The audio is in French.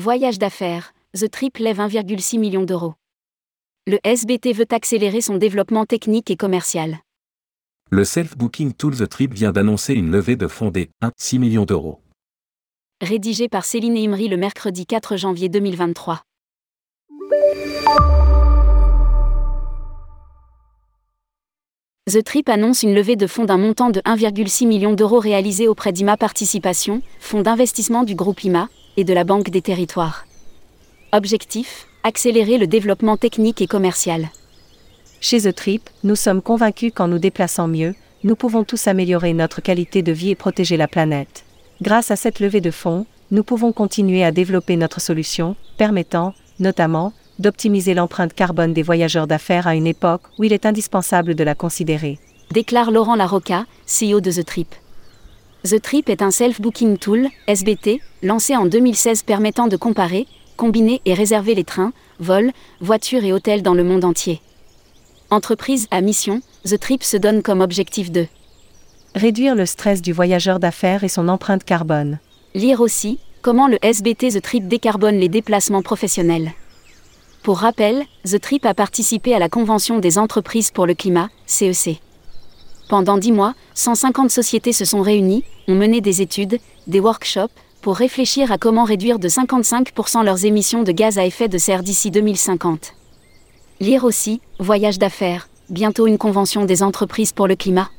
Voyage d'affaires, The Trip lève 1,6 million d'euros. Le SBT veut accélérer son développement technique et commercial. Le self-booking tool The Trip vient d'annoncer une levée de fonds des 1,6 millions d'euros. Rédigé par Céline Imri le mercredi 4 janvier 2023. The Trip annonce une levée de fonds d'un montant de 1,6 million d'euros réalisé auprès d'IMA Participation, fonds d'investissement du groupe IMA, et de la Banque des Territoires. Objectif accélérer le développement technique et commercial. Chez The Trip, nous sommes convaincus qu'en nous déplaçant mieux, nous pouvons tous améliorer notre qualité de vie et protéger la planète. Grâce à cette levée de fonds, nous pouvons continuer à développer notre solution, permettant, notamment, d'optimiser l'empreinte carbone des voyageurs d'affaires à une époque où il est indispensable de la considérer. Déclare Laurent Larocca, CEO de The Trip. The Trip est un self-booking tool, SBT, lancé en 2016 permettant de comparer, combiner et réserver les trains, vols, voitures et hôtels dans le monde entier. Entreprise à mission, The Trip se donne comme objectif de réduire le stress du voyageur d'affaires et son empreinte carbone. Lire aussi comment le SBT The Trip décarbone les déplacements professionnels. Pour rappel, The Trip a participé à la Convention des entreprises pour le climat, CEC. Pendant dix mois, 150 sociétés se sont réunies, ont mené des études, des workshops, pour réfléchir à comment réduire de 55% leurs émissions de gaz à effet de serre d'ici 2050. Lire aussi, Voyage d'affaires, bientôt une convention des entreprises pour le climat.